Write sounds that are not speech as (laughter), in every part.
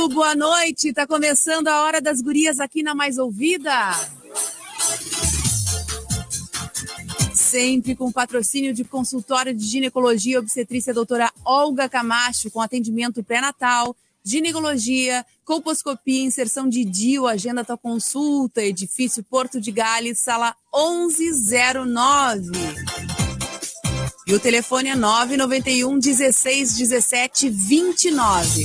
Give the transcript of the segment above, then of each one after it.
Muito boa noite. Está começando a hora das gurias aqui na Mais Ouvida. Sempre com patrocínio de consultório de ginecologia e obstetrícia doutora Olga Camacho, com atendimento pré-natal, ginecologia, colposcopia, inserção de DIU, agenda tua consulta, edifício Porto de Gales, sala 1109. E o telefone é 991 16 17 29.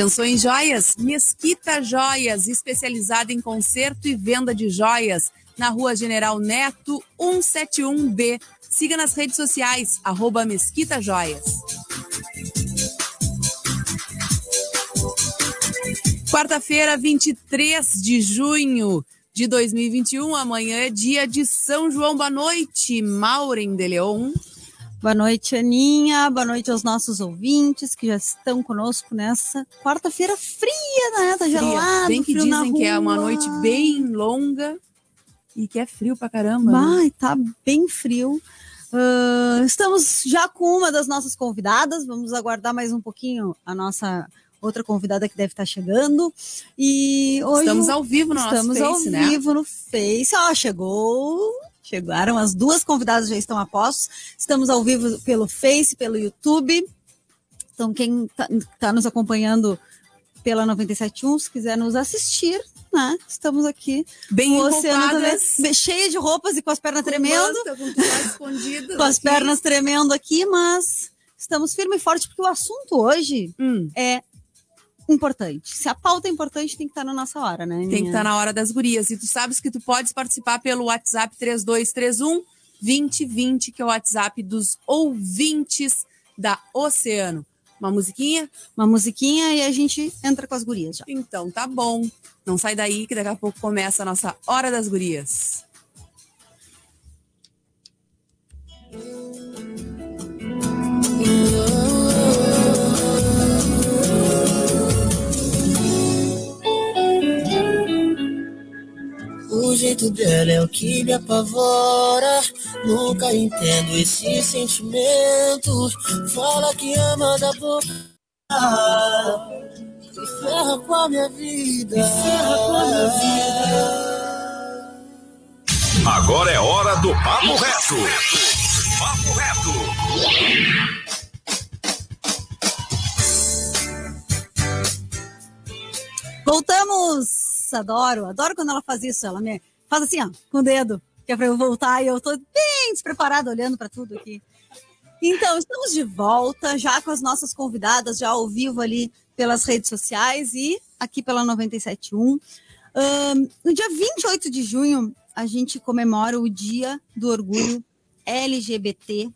Pensou em joias? Mesquita Joias, especializada em conserto e venda de joias, na rua General Neto 171B. Siga nas redes sociais, arroba Mesquita Joias. Quarta-feira, 23 de junho de 2021. Amanhã é dia de São João. Boa noite, Maureen de Leon. Boa noite, Aninha. Boa noite aos nossos ouvintes que já estão conosco nessa quarta-feira fria, né? Tá gelado. Bem que dizem que é uma noite bem longa e que é frio pra caramba. Né? Vai, né? tá bem frio. Uh, estamos já com uma das nossas convidadas. Vamos aguardar mais um pouquinho a nossa outra convidada que deve estar chegando. E hoje estamos ao vivo no estamos nosso Face, ao né? vivo no Face. Ó, chegou Chegaram, as duas convidadas já estão a postos. Estamos ao vivo pelo Face, pelo YouTube. Então, quem está tá nos acompanhando pela 971, se quiser nos assistir, né? Estamos aqui. Bem o oceano também, cheia de roupas e com as pernas com tremendo. Manta, com, (laughs) com as pernas tremendo aqui, mas estamos firme e forte, porque o assunto hoje hum. é importante. Se a pauta é importante, tem que estar na nossa hora, né? Tem que estar na hora das gurias. E tu sabes que tu podes participar pelo WhatsApp 3231 2020, que é o WhatsApp dos ouvintes da Oceano. Uma musiquinha? Uma musiquinha e a gente entra com as gurias já. Então tá bom. Não sai daí que daqui a pouco começa a nossa Hora das Gurias. O jeito dela é o que me apavora. Nunca entendo esse sentimento. Fala que ama da boca. E ferra com a minha vida. E ferra com a minha vida. Agora é hora do Papo Reto. Papo Reto. Voltamos! Adoro, adoro quando ela faz isso. Ela me faz assim, ó, com o dedo, que é para eu voltar e eu tô bem despreparada olhando para tudo aqui. Então, estamos de volta, já com as nossas convidadas, já ao vivo ali pelas redes sociais e aqui pela 971. Um, no dia 28 de junho, a gente comemora o Dia do Orgulho LGBTQIA+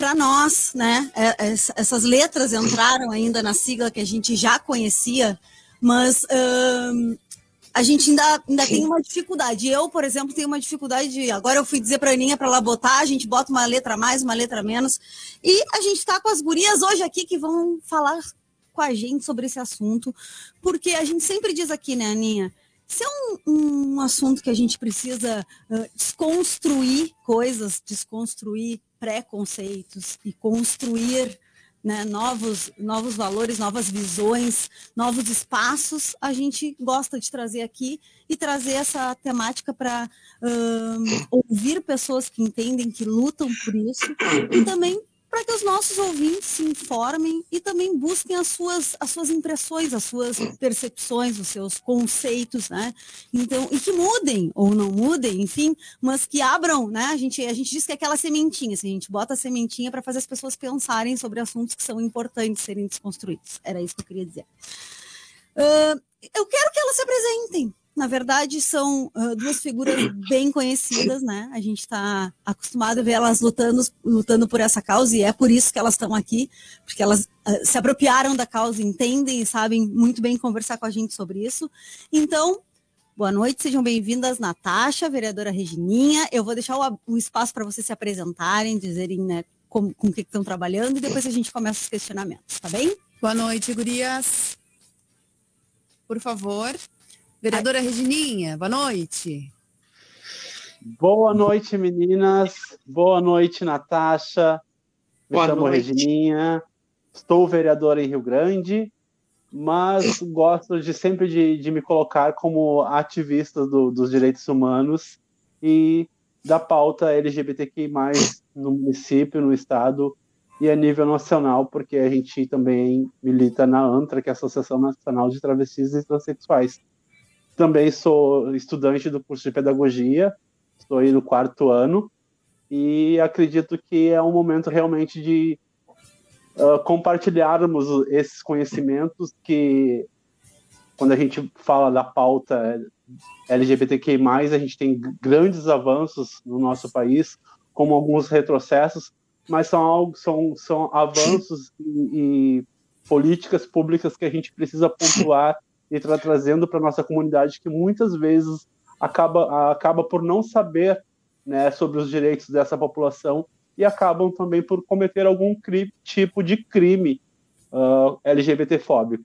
para nós, né? É, essas letras entraram ainda na sigla que a gente já conhecia, mas a gente ainda, ainda tem uma dificuldade. Eu, por exemplo, tenho uma dificuldade de. Agora eu fui dizer para a Aninha para ela botar, a gente bota uma letra a mais, uma letra a menos. E a gente está com as gurias hoje aqui que vão falar com a gente sobre esse assunto, porque a gente sempre diz aqui, né, Aninha? Se é um, um assunto que a gente precisa uh, desconstruir coisas, desconstruir preconceitos e construir né, novos, novos valores, novas visões, novos espaços, a gente gosta de trazer aqui e trazer essa temática para um, ouvir pessoas que entendem, que lutam por isso, e também para que os nossos ouvintes se informem e também busquem as suas, as suas impressões, as suas percepções, os seus conceitos, né? Então, e que mudem ou não mudem, enfim, mas que abram, né? A gente, a gente diz que é aquela sementinha, assim, a gente bota a sementinha para fazer as pessoas pensarem sobre assuntos que são importantes serem desconstruídos. Era isso que eu queria dizer. Uh, eu quero que elas se apresentem, na verdade, são uh, duas figuras bem conhecidas, né? A gente está acostumado a ver elas lutando, lutando por essa causa, e é por isso que elas estão aqui, porque elas uh, se apropriaram da causa, entendem e sabem muito bem conversar com a gente sobre isso. Então, boa noite, sejam bem-vindas, Natasha, vereadora Regininha. Eu vou deixar o, o espaço para vocês se apresentarem, dizerem né, com, com o que estão trabalhando, e depois a gente começa os questionamentos, tá bem? Boa noite, gurias. Por favor, Vereadora Ai. Regininha, boa noite. Boa noite, meninas. Boa noite, Natasha. Me Boa chamo noite. Regininha, estou vereadora em Rio Grande, mas gosto de sempre de, de me colocar como ativista do, dos direitos humanos e da pauta LGBTQI+, no município, no estado e a nível nacional, porque a gente também milita na ANTRA, que é a Associação Nacional de Travestis e Transsexuais. Também sou estudante do curso de Pedagogia, estou aí no quarto ano, e acredito que é um momento realmente de uh, compartilharmos esses conhecimentos que, quando a gente fala da pauta LGBTQI+, a gente tem grandes avanços no nosso país, como alguns retrocessos, mas são, são, são avanços e, e políticas públicas que a gente precisa pontuar e estar trazendo para nossa comunidade que muitas vezes acaba, acaba por não saber né, sobre os direitos dessa população e acabam também por cometer algum tipo de crime uh, LGBT-fóbico.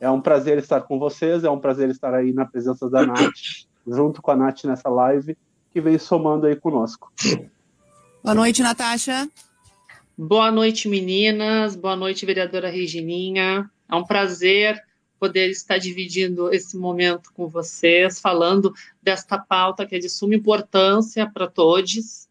É um prazer estar com vocês, é um prazer estar aí na presença da Nath, (coughs) junto com a Nath nessa live, que vem somando aí conosco. Boa noite, Natasha. Boa noite, meninas. Boa noite, vereadora Regininha. É um prazer poder estar dividindo esse momento com vocês, falando desta pauta que é de suma importância para todos.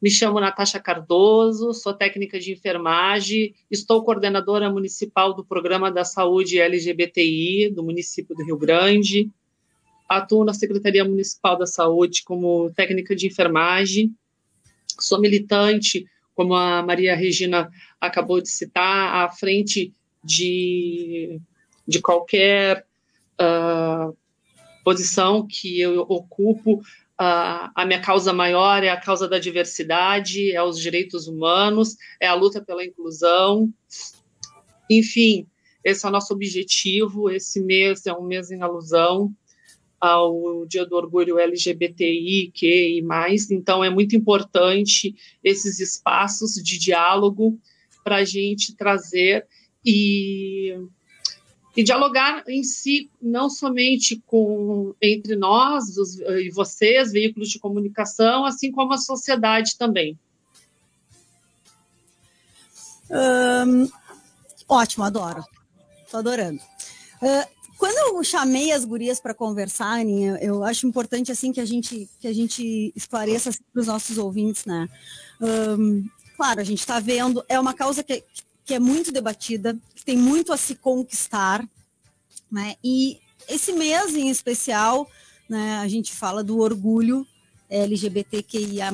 Me chamo Natasha Cardoso, sou técnica de enfermagem, estou coordenadora municipal do Programa da Saúde LGBTI do município do Rio Grande. Atuo na Secretaria Municipal da Saúde como técnica de enfermagem. Sou militante, como a Maria Regina acabou de citar, à frente de de qualquer uh, posição que eu ocupo, uh, a minha causa maior é a causa da diversidade, é os direitos humanos, é a luta pela inclusão. Enfim, esse é o nosso objetivo. Esse mês é um mês em alusão ao Dia do Orgulho LGBTI, que e mais. Então, é muito importante esses espaços de diálogo para a gente trazer e e dialogar em si não somente com entre nós os, e vocês, veículos de comunicação, assim como a sociedade também. ótimo, adoro. Estou adorando. Uh, quando eu chamei as gurias para conversar, Aninha, eu acho importante assim que a gente que a gente esclareça assim, para os nossos ouvintes, né? Um, claro, a gente está vendo, é uma causa que, que é muito debatida, que tem muito a se conquistar, né? E esse mês em especial, né, a gente fala do orgulho LGBTQIA+.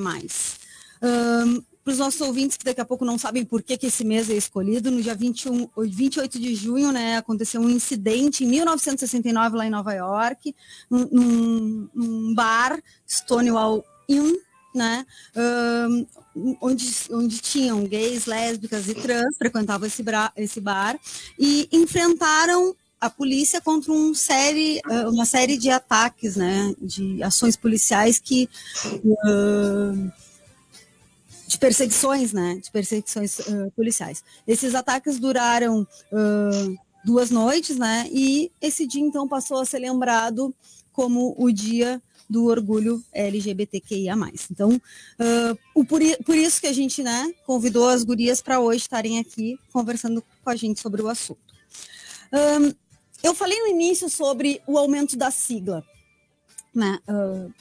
Um, para os nossos ouvintes que daqui a pouco não sabem por que, que esse mês é escolhido, no dia 21, 28 de junho, né, aconteceu um incidente em 1969 lá em Nova York, num, num bar, Stonewall Inn, né, um, onde, onde tinham gays, lésbicas e trans, frequentavam esse, bra, esse bar, e enfrentaram a polícia contra um série, uma série de ataques, né, de ações policiais que uh, de perseguições, né, de perseguições uh, policiais. Esses ataques duraram uh, duas noites, né, e esse dia então passou a ser lembrado como o dia do orgulho LGBTQIA+. Então, uh, por, por, isso que a gente né, convidou as gurias para hoje estarem aqui conversando com a gente sobre o assunto. Um, eu falei no início sobre o aumento da sigla. Né? Uh,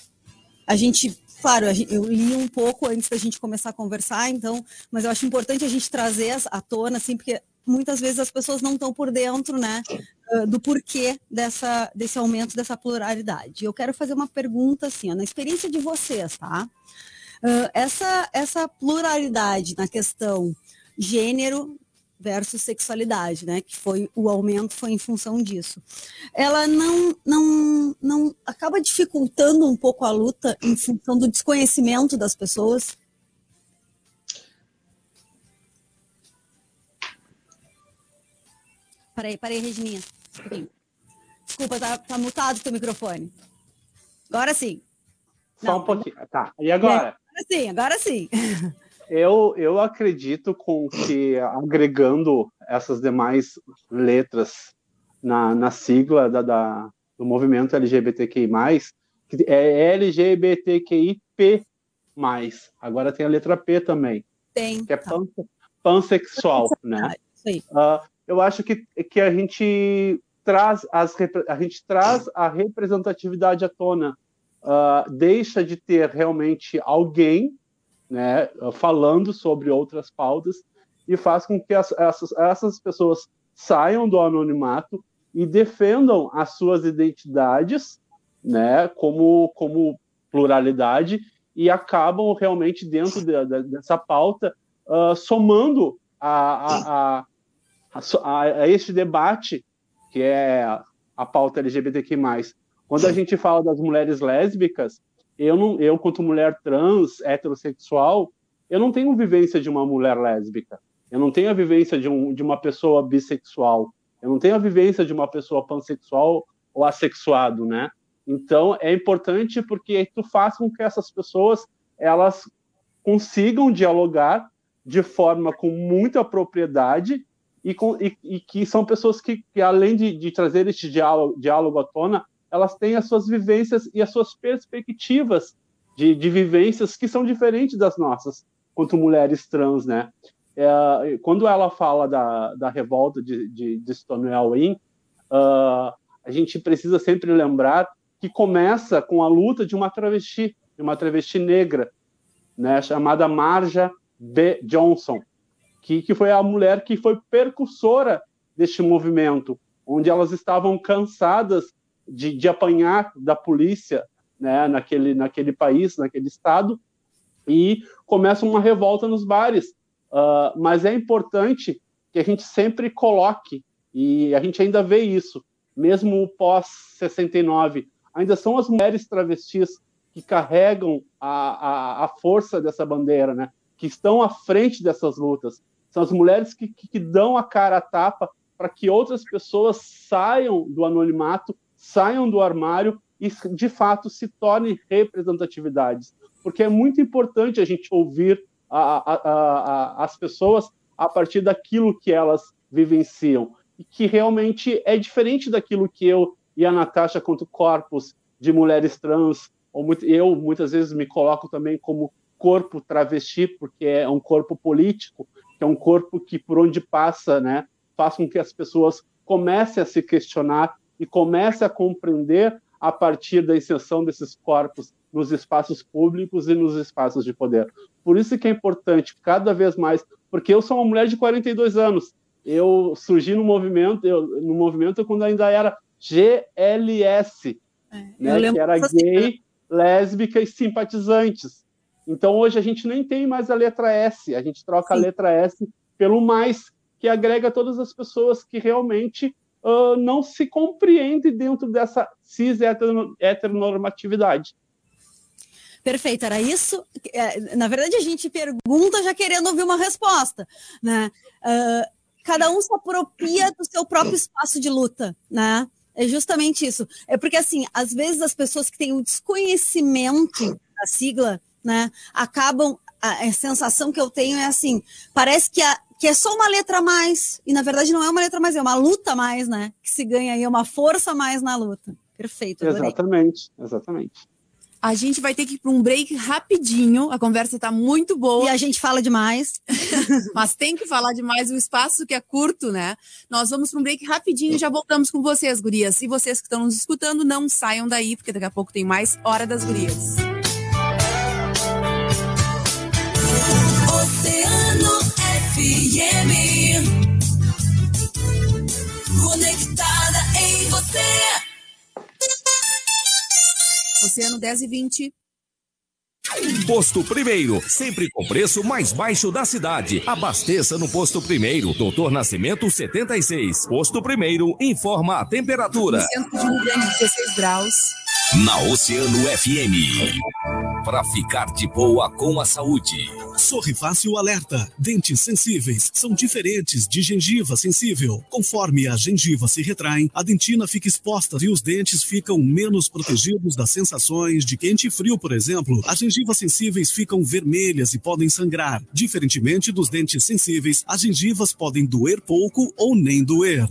a gente, claro, eu li um pouco antes da gente começar a conversar, então, mas eu acho importante a gente trazer à tona, assim, porque muitas vezes as pessoas não estão por dentro, né, do porquê dessa, desse aumento dessa pluralidade. Eu quero fazer uma pergunta assim, ó, na experiência de vocês, tá? Uh, essa, essa pluralidade na questão gênero versus sexualidade, né? Que foi o aumento foi em função disso. Ela não não não acaba dificultando um pouco a luta em função do desconhecimento das pessoas Peraí, peraí, Regininha. Desculpa, tá, tá mutado o teu microfone. Agora sim. Só Não, um pouquinho. Tá. E agora? Agora sim, agora sim. Eu, eu acredito com que agregando essas demais letras na, na sigla da, da, do movimento LGBTQI+, que é LGBTQIP+. Agora tem a letra P também. Tem. Que é tá. pansexual, né? Uh, eu acho que, que a gente traz as, a gente traz a representatividade à tona, uh, deixa de ter realmente alguém, né, falando sobre outras pautas e faz com que as, essas, essas pessoas saiam do anonimato e defendam as suas identidades, né, como, como pluralidade e acabam realmente dentro de, de, dessa pauta uh, somando a, a, a, a, este debate que é a pauta LGBTQ+. Quando a gente fala das mulheres lésbicas, eu não, eu quanto mulher trans, heterossexual, eu não tenho vivência de uma mulher lésbica. Eu não tenho a vivência de, um, de uma pessoa bissexual. Eu não tenho a vivência de uma pessoa pansexual ou assexuado, né? Então é importante porque tu faz com que essas pessoas elas consigam dialogar de forma com muita propriedade e, com, e, e que são pessoas que, que além de, de, trazer este diálogo, diálogo à tona, elas têm as suas vivências e as suas perspectivas de, de vivências que são diferentes das nossas, quanto mulheres trans, né? É, quando ela fala da, da revolta de, de, de Stonewall Inn, uh, a gente precisa sempre lembrar que começa com a luta de uma travesti, de uma travesti negra, né, chamada Marja B. Johnson, que, que foi a mulher que foi percursora deste movimento, onde elas estavam cansadas de, de apanhar da polícia né, naquele, naquele país, naquele estado, e começa uma revolta nos bares. Uh, mas é importante que a gente sempre coloque, e a gente ainda vê isso, mesmo pós-69, ainda são as mulheres travestis que carregam a, a, a força dessa bandeira, né? Que estão à frente dessas lutas. São as mulheres que, que, que dão a cara à tapa para que outras pessoas saiam do anonimato, saiam do armário e, de fato, se tornem representatividades. Porque é muito importante a gente ouvir a, a, a, as pessoas a partir daquilo que elas vivenciam. E que realmente é diferente daquilo que eu e a Natasha, quanto corpos de mulheres trans, ou muito, eu muitas vezes me coloco também como corpo travesti, porque é um corpo político, que é um corpo que por onde passa, né, faz com que as pessoas comecem a se questionar e comecem a compreender a partir da inserção desses corpos nos espaços públicos e nos espaços de poder. Por isso que é importante cada vez mais, porque eu sou uma mulher de 42 anos. Eu surgi no movimento, eu, no movimento quando ainda era GLS, é, né, que era gay, lésbica e simpatizantes. Então hoje a gente nem tem mais a letra S, a gente troca Sim. a letra S pelo mais, que agrega todas as pessoas que realmente uh, não se compreendem dentro dessa cis heteronormatividade. Perfeito, era isso. É, na verdade, a gente pergunta já querendo ouvir uma resposta, né? Uh, cada um se apropria do seu próprio espaço de luta, né? É justamente isso. É porque, assim, às vezes as pessoas que têm o desconhecimento da sigla né? Acabam a, a, sensação que eu tenho é assim, parece que, a, que é só uma letra a mais, e na verdade não é uma letra a mais, é uma luta a mais, né? Que se ganha aí, é uma força a mais na luta. Perfeito. Adorei. Exatamente, exatamente. A gente vai ter que ir para um break rapidinho. A conversa está muito boa. E a gente fala demais. (laughs) Mas tem que falar demais o espaço que é curto, né? Nós vamos para um break rapidinho e já voltamos com vocês, gurias. E vocês que estão nos escutando, não saiam daí, porque daqui a pouco tem mais Hora das Gurias. Oceano 10 e 20. Posto Primeiro, sempre com preço mais baixo da cidade. Abasteça no Posto Primeiro, Doutor Nascimento 76. Posto Primeiro informa a temperatura. Centro de Rio Grande, 16 graus. Na Oceano FM. Para ficar de boa com a saúde. Sorri Fácil alerta. Dentes sensíveis são diferentes de gengiva sensível. Conforme a gengiva se retrai, a dentina fica exposta e os dentes ficam menos protegidos das sensações de quente e frio, por exemplo. As gengivas sensíveis ficam vermelhas e podem sangrar. Diferentemente dos dentes sensíveis, as gengivas podem doer pouco ou nem doer.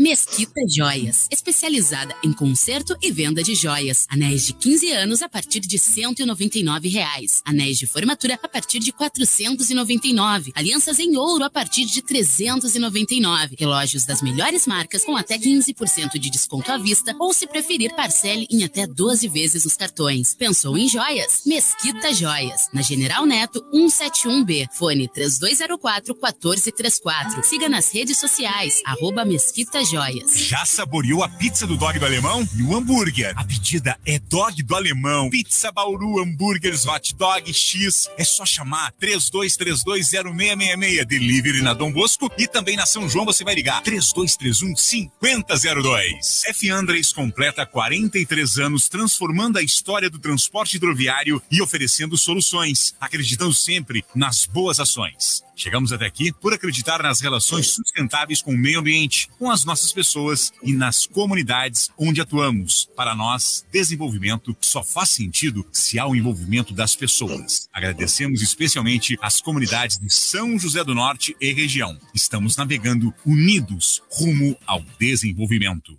Mesquita Joias, especializada em conserto e venda de joias. Anéis de 15 anos a partir de 199 reais. Anéis de formatura a partir de R$ 499. Alianças em ouro a partir de R$ 399. Relógios das melhores marcas com até 15% de desconto à vista ou, se preferir, parcele em até 12 vezes os cartões. Pensou em joias? Mesquita Joias. Na General Neto 171B. Fone 3204 1434. Siga nas redes sociais. Arroba Mesquita Joias. Já saboreou a pizza do dog do alemão? E o hambúrguer? A pedida é dog do alemão. Pizza Bauru, hambúrgueres, hot dog, X. É só chamar 32320666. Delivery na Dom Bosco e também na São João você vai ligar 3231 5002. F. Andres completa 43 anos transformando a história do transporte hidroviário e oferecendo soluções, acreditando sempre nas boas ações. Chegamos até aqui por acreditar nas relações sustentáveis com o meio ambiente, com as nossas pessoas e nas comunidades onde atuamos. Para nós, desenvolvimento só faz sentido se há o envolvimento das pessoas. Agradecemos especialmente as comunidades de São José do Norte e região. Estamos navegando unidos rumo ao desenvolvimento.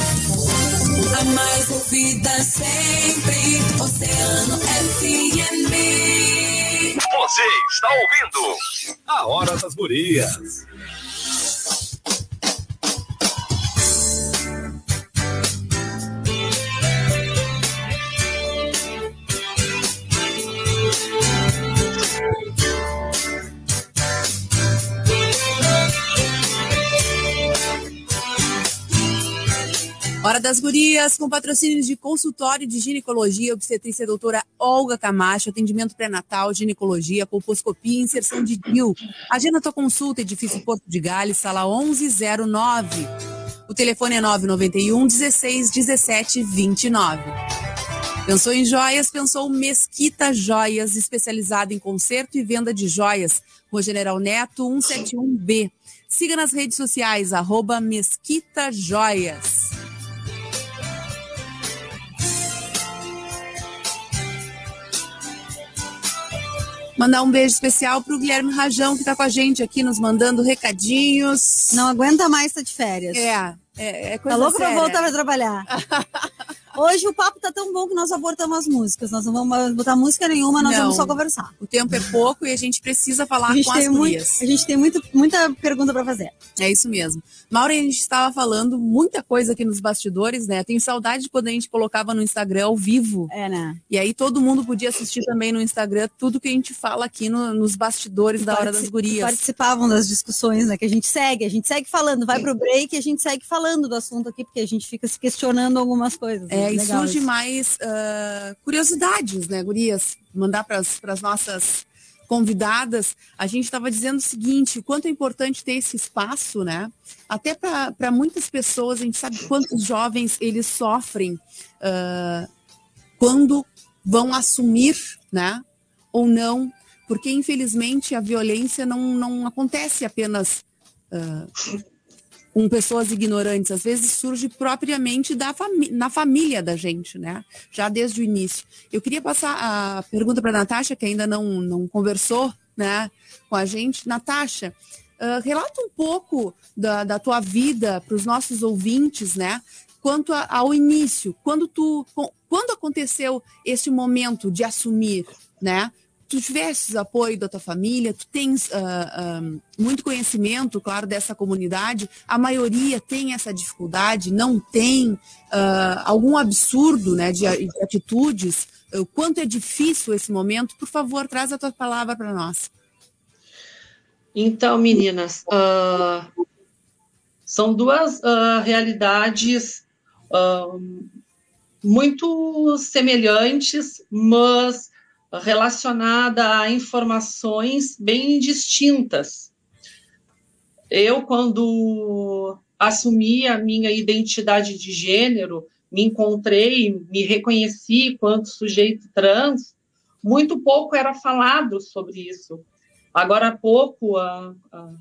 A mais ouvida sempre, Oceano FM. Você está ouvindo a Hora das Gurias. Hora das Gurias, com patrocínio de consultório de ginecologia, obstetrícia doutora Olga Camacho, atendimento pré-natal, ginecologia, colposcopia e inserção de DIU. Agenda tua consulta, edifício Porto de Gales, sala 1109. O telefone é 991 16 17 29. Pensou em joias? Pensou Mesquita Joias, especializada em conserto e venda de joias. Rua General Neto, 171B. Siga nas redes sociais, arroba Mesquita Joias. Mandar um beijo especial para o Guilherme Rajão, que está com a gente aqui, nos mandando recadinhos. Não aguenta mais estar de férias. É, é, é coisa Tá louco séria. pra voltar pra trabalhar. (laughs) Hoje o papo tá tão bom que nós abortamos as músicas. Nós não vamos botar música nenhuma, nós Não. vamos só conversar. O tempo é pouco e a gente precisa falar gente com as muito, a gente tem muito, muita pergunta pra fazer. É isso mesmo. Maura, a gente estava falando muita coisa aqui nos bastidores, né? Tenho saudade de quando a gente colocava no Instagram ao vivo. É, né? E aí todo mundo podia assistir também no Instagram tudo que a gente fala aqui no- nos bastidores da Hora das Gurias. Participavam das discussões, né? Que a gente segue, a gente segue falando, vai pro break e a gente segue falando do assunto aqui, porque a gente fica se questionando algumas coisas. É, né? e surge isso. mais ah, curiosidades, né, gurias? Mandar para as nossas convidadas. A gente estava dizendo o seguinte, o quanto é importante ter esse espaço, né? Até para muitas pessoas, a gente sabe quantos jovens eles sofrem ah, quando vão assumir, né? Ou não, porque infelizmente a violência não, não acontece apenas ah, com pessoas ignorantes, às vezes surge propriamente da fami na família da gente, né? Já desde o início. Eu queria passar a pergunta para a Natasha, que ainda não, não conversou né, com a gente. Natasha, ah, relata um pouco da, da tua vida para os nossos ouvintes, né? Quanto a- ao início, quando tu, quando aconteceu esse momento de assumir, né? Tu tivesses apoio da tua família, tu tens ah, ah, muito conhecimento, claro, dessa comunidade. A maioria tem essa dificuldade, não tem ah, algum absurdo, né, de, de atitudes. O quanto é difícil esse momento? Por favor, traz a tua palavra para nós. Então, meninas, são duas realidades muito semelhantes, mas relacionadas a informações bem distintas. Eu, quando assumi a minha identidade de gênero, me encontrei, me reconheci quanto sujeito trans, muito pouco era falado sobre isso. Agora há pouco, a, a,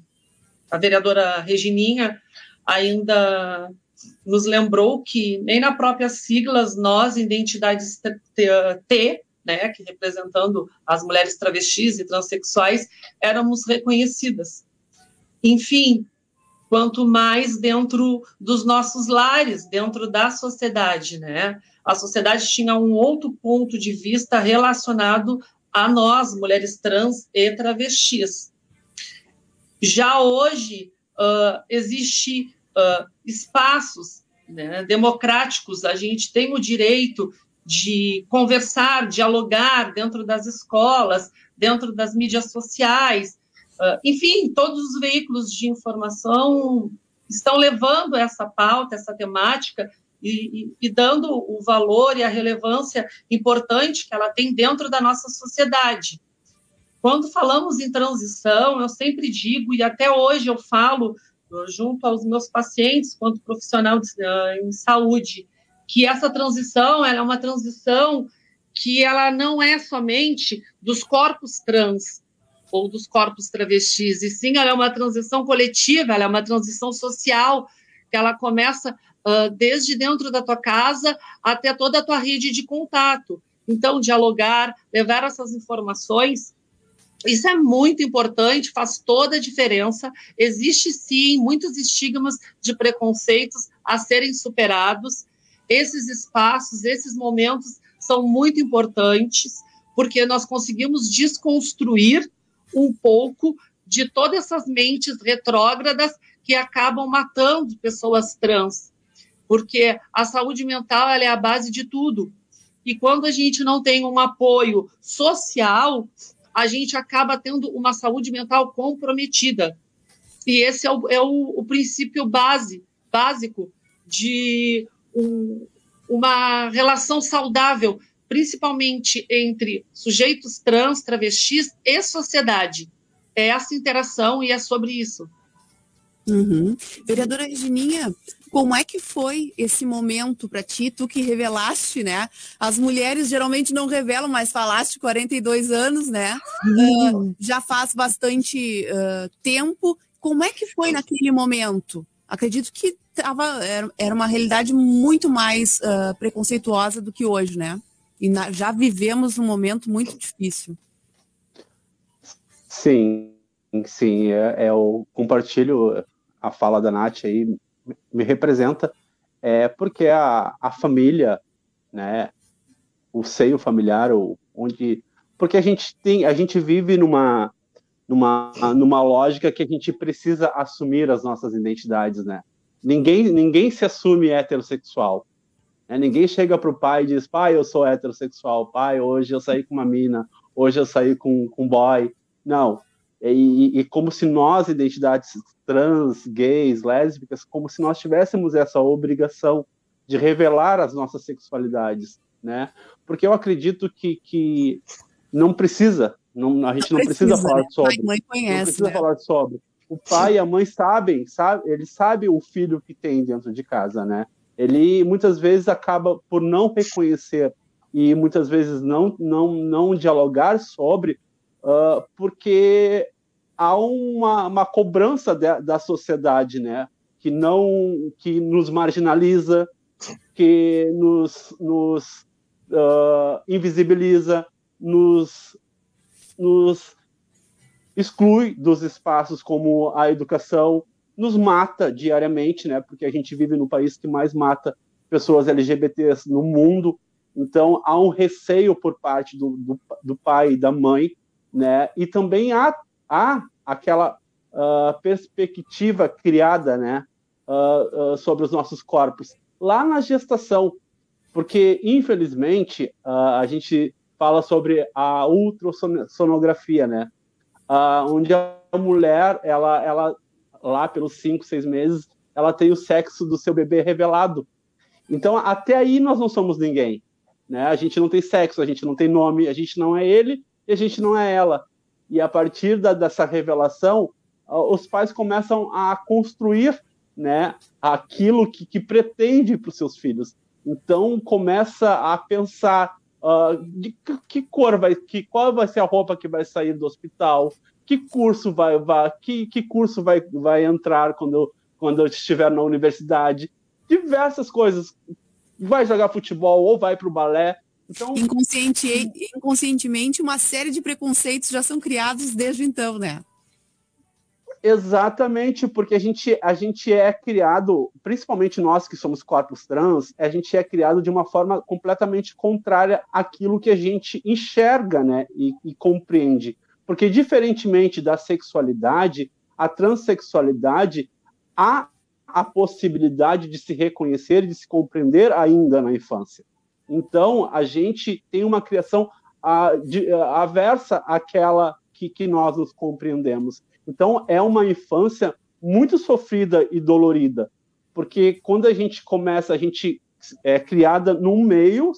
a vereadora Regininha ainda nos lembrou que nem na própria siglas nós, identidades T, né, que representando as mulheres travestis e transexuais, éramos reconhecidas. Enfim, quanto mais dentro dos nossos lares, dentro da sociedade, né? A sociedade tinha um outro ponto de vista relacionado a nós, mulheres trans e travestis. Já hoje uh, uh, espaços né, democráticos, a gente tem o direito de conversar, dialogar dentro das escolas, dentro das mídias sociais, uh, enfim, todos os veículos de informação estão levando essa pauta, essa temática e, e, e, dando o valor e a relevância importante que ela tem dentro da nossa sociedade. Quando falamos em transição, eu sempre digo, e até hoje eu falo junto aos meus pacientes, quanto profissional de, uh, em saúde, que essa transição é uma transição que ela não é somente dos corpos trans ou dos corpos travestis, e sim ela é uma transição coletiva, ela é uma transição social, que ela começa uh, desde dentro da tua casa até toda a tua rede de contato. Então, dialogar, levar essas informações isso é muito importante, faz toda a diferença. Existe sim muitos estigmas de preconceitos a serem superados. Esses espaços, esses momentos são muito importantes, porque nós conseguimos desconstruir um pouco de todas essas mentes retrógradas que acabam matando pessoas trans. Porque a saúde mental é a base de tudo. E quando a gente não tem um apoio social, a gente acaba tendo uma saúde mental comprometida. E esse é o, é o, o princípio base, básico de um, uma relação saudável, principalmente entre sujeitos trans, travestis e sociedade. É essa interação e é sobre isso. Uhum. Vereadora Regininha, como é que foi esse momento para ti, tu que revelaste, né? As mulheres geralmente não revelam, mas falaste 42 anos, né? Uhum. Uh, já faz bastante uh, tempo. Como é que foi naquele momento? Acredito que tava, era, era uma realidade muito mais uh, preconceituosa do que hoje, né? E na, já vivemos um momento muito difícil. Sim, sim. É, é, eu compartilho a fala da Nath aí me representa, é porque a, a família, né, o seio familiar, ou onde, porque a gente tem, a gente vive numa numa numa lógica que a gente precisa assumir as nossas identidades, né? Ninguém ninguém se assume heterossexual. Né? Ninguém chega para o pai e diz, pai, eu sou heterossexual, pai, hoje eu saí com uma mina, hoje eu saí com, com um boy. Não, e, e, como se nós, identidades trans, gays, lésbicas, como se nós tivéssemos essa obrigação de revelar as nossas sexualidades, né? Porque eu acredito que, que não precisa, não, a gente não, não precisa, precisa, falar né? sobre. A mãe conhece, não precisa né? falar sobre. O pai e a mãe sabem, sabe? Ele sabe o filho que tem dentro de casa, né? Ele muitas vezes acaba por não reconhecer e muitas vezes não não não dialogar sobre uh, porque há uma, uma cobrança de, da sociedade, né? Que não, que nos marginaliza, que nos, nos uh, invisibiliza, nos, nos exclui dos espaços como a educação, nos mata diariamente, né? Porque a gente vive no país que mais mata pessoas LGBTs no mundo. Então há um receio por parte do, do, do pai e da mãe, né? E também há, há aquela uh, perspectiva criada, né? Uh, uh, sobre os nossos corpos lá na gestação, porque infelizmente a gente fala sobre a ultrassonografia, né? Onde a mulher, ela, ela lá pelos cinco, seis meses, ela tem o sexo do seu bebê revelado. Então, até aí nós não somos ninguém. Né? A gente não tem sexo, a gente não tem nome, a gente não é ele e a gente não é ela. E a partir da, dessa revelação, os pais começam a construir né, aquilo que, que pretende para os seus filhos. Então começa a pensar uh, de que, que, cor vai, que qual vai ser a roupa que vai sair do hospital, que curso vai, vai que, que curso vai, vai entrar quando eu, quando eu estiver na universidade, diversas coisas. Vai jogar futebol ou vai para o balé. Então, Inconsciente, inconscientemente, uma série de preconceitos já são criados desde então, né? Exatamente, porque a gente, a gente é criado, principalmente nós que somos corpos trans, a gente é criado de uma forma completamente contrária àquilo que a gente enxerga né, e, e compreende. Porque, diferentemente da sexualidade, a transexualidade há a possibilidade de se reconhecer e de se compreender ainda na infância. Então, a gente tem uma criação a, de, a, aversa àquela que, que nós nos compreendemos. Então, é uma infância muito sofrida e dolorida, porque quando a gente começa, a gente é criada num meio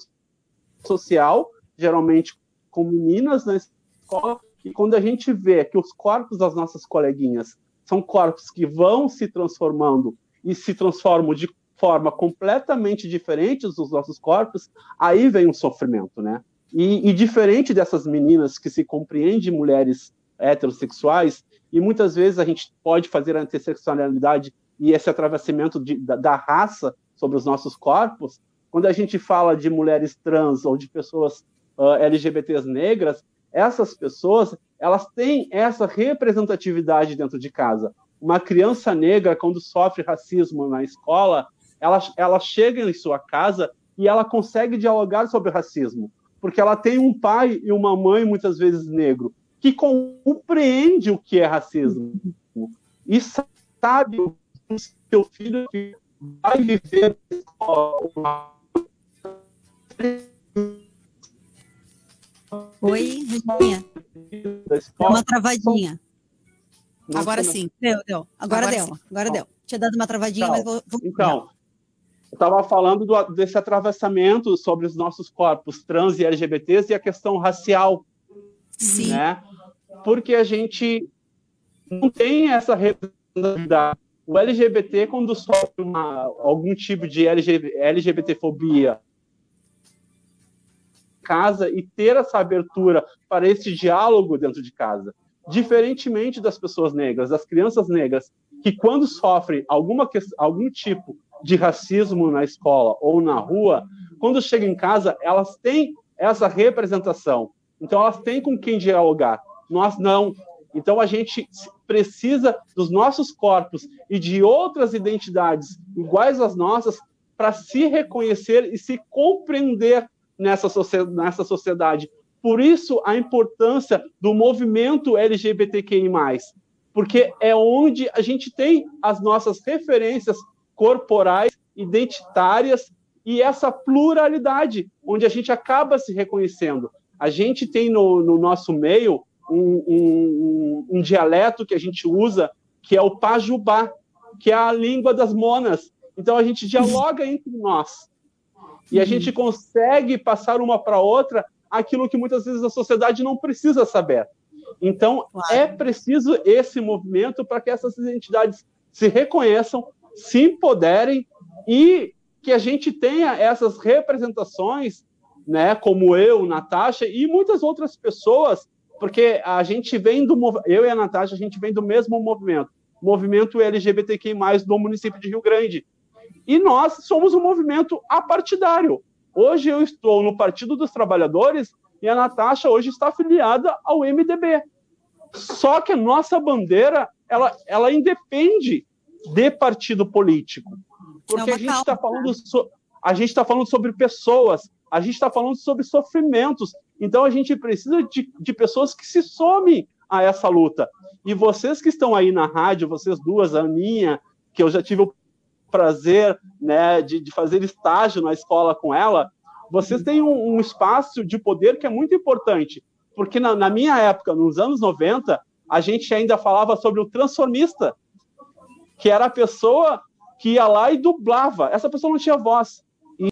social, geralmente com meninas na escola, e quando a gente vê que os corpos das nossas coleguinhas são corpos que vão se transformando e se transformam de forma completamente diferente dos nossos corpos, aí vem um sofrimento, né? E, e diferente dessas meninas que se compreendem mulheres heterossexuais, e muitas vezes a gente pode fazer a interseccionalidade e esse atravessamento de, da, da, raça sobre os nossos corpos. Quando a gente fala de mulheres trans ou de pessoas uh, LGBTs negras, essas pessoas elas têm essa representatividade dentro de casa. Uma criança negra, quando sofre racismo na escola, ela, ela chega em sua casa e ela consegue dialogar sobre racismo, porque ela tem um pai e uma mãe, muitas vezes negro, que compreende o que é racismo e sabe que o seu filho vai viver Oi, Reginha. Deu uma travadinha. Agora sim. Deu, deu. Agora, Agora deu. Sim. Agora deu. Tinha dado uma travadinha, então, mas vou. vou... Então, eu estava falando do, desse atravessamento sobre os nossos corpos trans e LGBTs e a questão racial. Sim. Né? Porque a gente não tem essa representatividade. O LGBT, quando sofre uma, algum tipo de LGBT, LGBTfobia, casa e ter essa abertura para esse diálogo dentro de casa, diferentemente das pessoas negras, das crianças negras, que quando sofrem alguma, algum tipo de racismo na escola ou na rua, quando chegam em casa, elas têm essa representação. Então, elas têm com quem dialogar nós não. Então a gente precisa dos nossos corpos e de outras identidades iguais às nossas para se reconhecer e se compreender nessa sociedade. Por isso a importância do movimento LGBTQI+, porque é onde a gente tem as nossas referências corporais, identitárias e essa pluralidade, onde a gente acaba se reconhecendo. A gente tem no, no nosso meio um, um, um, dialeto que a gente usa, que é o pajubá, que é a língua das monas. Então a gente dialoga entre nós. E a gente consegue passar uma para outra aquilo que muitas vezes a sociedade não precisa saber. Então é preciso esse movimento para que essas identidades se reconheçam, se empoderem e que a gente tenha essas representações, né, como eu, Natasha e muitas outras pessoas porque a gente vem do eu e a Natasha, a gente vem do mesmo movimento, movimento LGBTQI+, do município de Rio Grande. E nós somos um movimento apartidário. Hoje eu estou no Partido dos Trabalhadores e a Natasha hoje está afiliada ao MDB. Só que a nossa bandeira, ela, ela independe de partido político. Porque a gente está falando, so, a gente está falando sobre pessoas, a gente está falando sobre sofrimentos, então a gente precisa de, de pessoas que se somem a essa luta. E vocês que estão aí na rádio, vocês duas, a Aninha, que eu já tive o prazer né, de, de fazer estágio na escola com ela, vocês têm um, um espaço de poder que é muito importante. Porque na, na minha época, nos anos 90, a gente ainda falava sobre o transformista, que era a pessoa que ia lá e dublava. Essa pessoa não tinha voz.